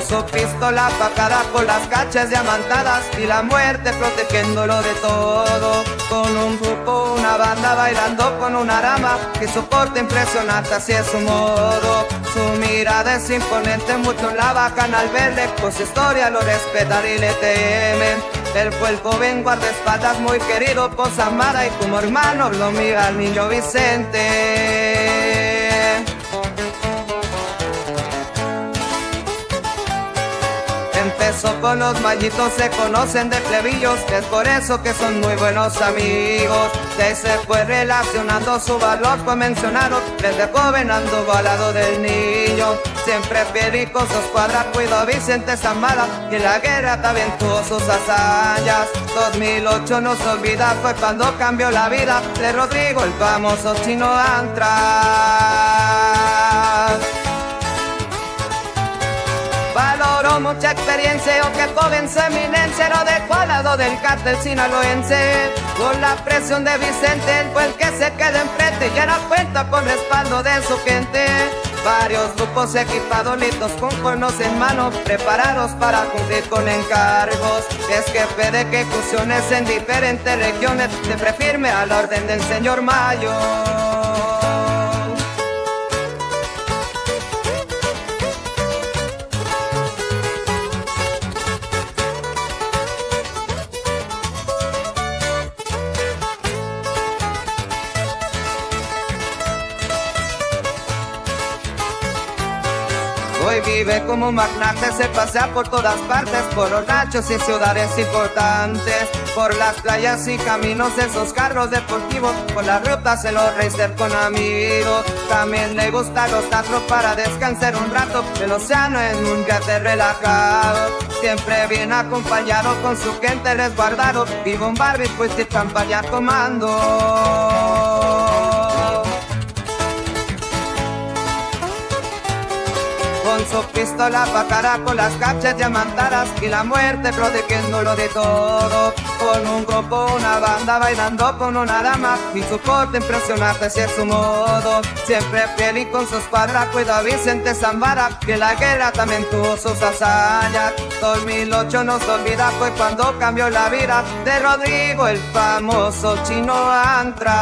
su pistola apagada con las cachas diamantadas y la muerte protegiéndolo de todo. Con un grupo, una banda bailando con una rama que soporta impresionante, así es su modo. Su mirada es imponente, muchos la bajan al verle, con su historia lo respetan y le temen. Él fue el joven guardaespaldas muy querido por Samara y como hermano lo mira el niño Vicente. Empezó con los mallitos, se conocen de plebillos, es por eso que son muy buenos amigos. De se fue relacionando su valor, fue mencionado desde joven anduvo al lado del niño. Siempre fiel con sus cuadras, cuidó a Vicente Zamara y la guerra también tuvo sus hazañas. 2008 no se olvida, fue cuando cambió la vida de Rodrigo, el famoso chino Antras. Valoró mucha experiencia, que joven su eminencia lo dejó al del cártel sinaloense. Con la presión de Vicente, él fue que se quedó enfrente y era cuenta con respaldo de su gente. Varios grupos equipados, listos con cuernos en mano, preparados para cumplir con encargos. Es jefe de ejecuciones en diferentes regiones, siempre firme a la orden del señor Mayor. Hoy vive como magnate, se pasea por todas partes, por los y ciudades importantes, por las playas y caminos esos carros deportivos, por las rutas en los racer con amigos. También le gusta los teatros para descansar un rato, el océano es un yate relajado. Siempre viene acompañado con su gente resguardado, vivo un Barbie pues y campaña comando. Con su pistola cara con las cachas diamantadas y la muerte protegiéndolo de todo. Con un grupo, una banda bailando con una dama y su corte impresionante si es su modo. Siempre fiel y con sus cuadras cuida Vicente Zambara que la guerra también tuvo sus hazañas. 2008 no se olvida fue cuando cambió la vida de Rodrigo el famoso chino Antra.